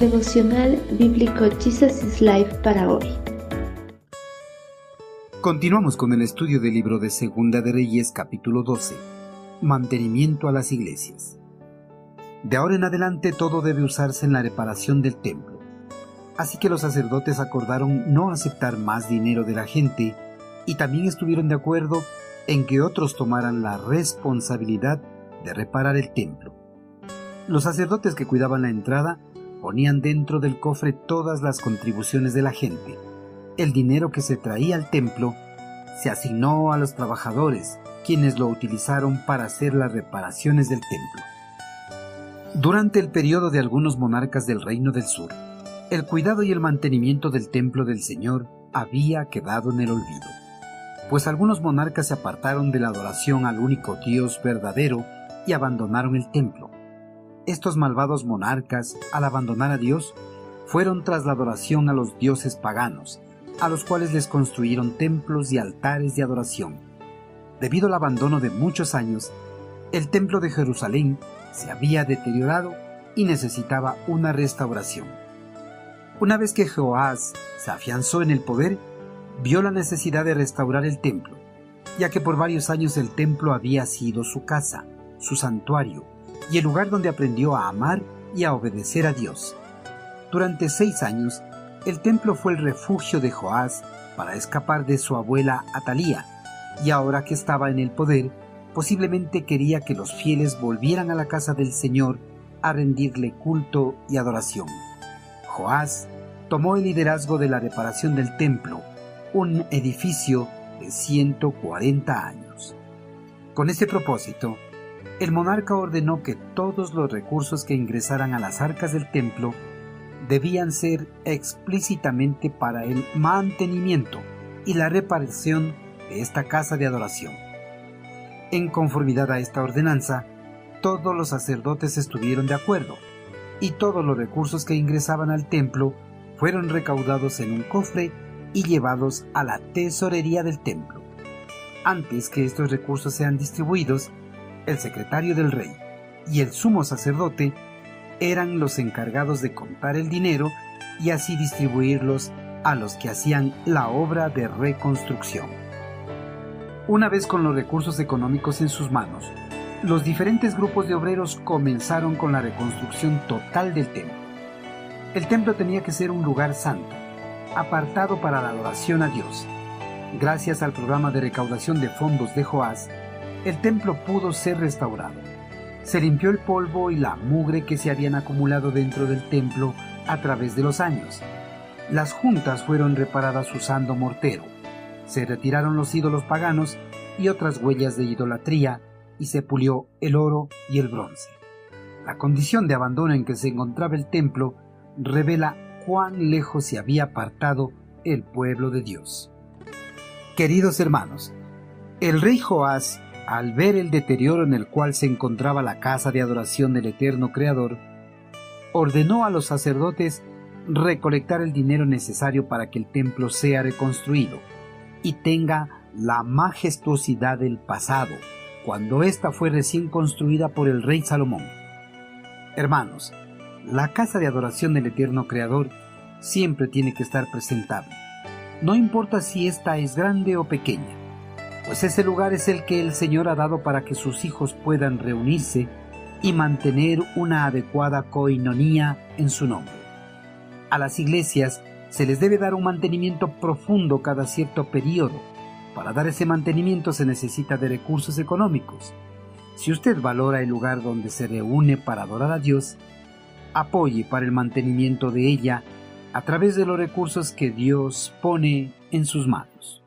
Devocional Bíblico Jesus is Life para hoy. Continuamos con el estudio del libro de Segunda de Reyes capítulo 12. Mantenimiento a las iglesias. De ahora en adelante todo debe usarse en la reparación del templo. Así que los sacerdotes acordaron no aceptar más dinero de la gente y también estuvieron de acuerdo en que otros tomaran la responsabilidad de reparar el templo. Los sacerdotes que cuidaban la entrada ponían dentro del cofre todas las contribuciones de la gente. El dinero que se traía al templo se asignó a los trabajadores, quienes lo utilizaron para hacer las reparaciones del templo. Durante el periodo de algunos monarcas del Reino del Sur, el cuidado y el mantenimiento del templo del Señor había quedado en el olvido, pues algunos monarcas se apartaron de la adoración al único Dios verdadero y abandonaron el templo. Estos malvados monarcas, al abandonar a Dios, fueron tras la adoración a los dioses paganos, a los cuales les construyeron templos y altares de adoración. Debido al abandono de muchos años, el templo de Jerusalén se había deteriorado y necesitaba una restauración. Una vez que Joás se afianzó en el poder, vio la necesidad de restaurar el templo, ya que por varios años el templo había sido su casa, su santuario, y el lugar donde aprendió a amar y a obedecer a Dios. Durante seis años, el templo fue el refugio de Joás para escapar de su abuela Atalía, y ahora que estaba en el poder, posiblemente quería que los fieles volvieran a la casa del Señor a rendirle culto y adoración. Joás tomó el liderazgo de la reparación del templo, un edificio de 140 años. Con este propósito, el monarca ordenó que todos los recursos que ingresaran a las arcas del templo debían ser explícitamente para el mantenimiento y la reparación de esta casa de adoración. En conformidad a esta ordenanza, todos los sacerdotes estuvieron de acuerdo y todos los recursos que ingresaban al templo fueron recaudados en un cofre y llevados a la tesorería del templo. Antes que estos recursos sean distribuidos, el secretario del rey y el sumo sacerdote eran los encargados de contar el dinero y así distribuirlos a los que hacían la obra de reconstrucción. Una vez con los recursos económicos en sus manos, los diferentes grupos de obreros comenzaron con la reconstrucción total del templo. El templo tenía que ser un lugar santo, apartado para la adoración a Dios. Gracias al programa de recaudación de fondos de Joás, el templo pudo ser restaurado. Se limpió el polvo y la mugre que se habían acumulado dentro del templo a través de los años. Las juntas fueron reparadas usando mortero. Se retiraron los ídolos paganos y otras huellas de idolatría y se pulió el oro y el bronce. La condición de abandono en que se encontraba el templo revela cuán lejos se había apartado el pueblo de Dios. Queridos hermanos, el rey Joás al ver el deterioro en el cual se encontraba la casa de adoración del eterno Creador, ordenó a los sacerdotes recolectar el dinero necesario para que el templo sea reconstruido y tenga la majestuosidad del pasado, cuando ésta fue recién construida por el rey Salomón. Hermanos, la casa de adoración del eterno Creador siempre tiene que estar presentable, no importa si ésta es grande o pequeña pues ese lugar es el que el Señor ha dado para que sus hijos puedan reunirse y mantener una adecuada coinonía en su nombre. A las iglesias se les debe dar un mantenimiento profundo cada cierto periodo. Para dar ese mantenimiento se necesita de recursos económicos. Si usted valora el lugar donde se reúne para adorar a Dios, apoye para el mantenimiento de ella a través de los recursos que Dios pone en sus manos.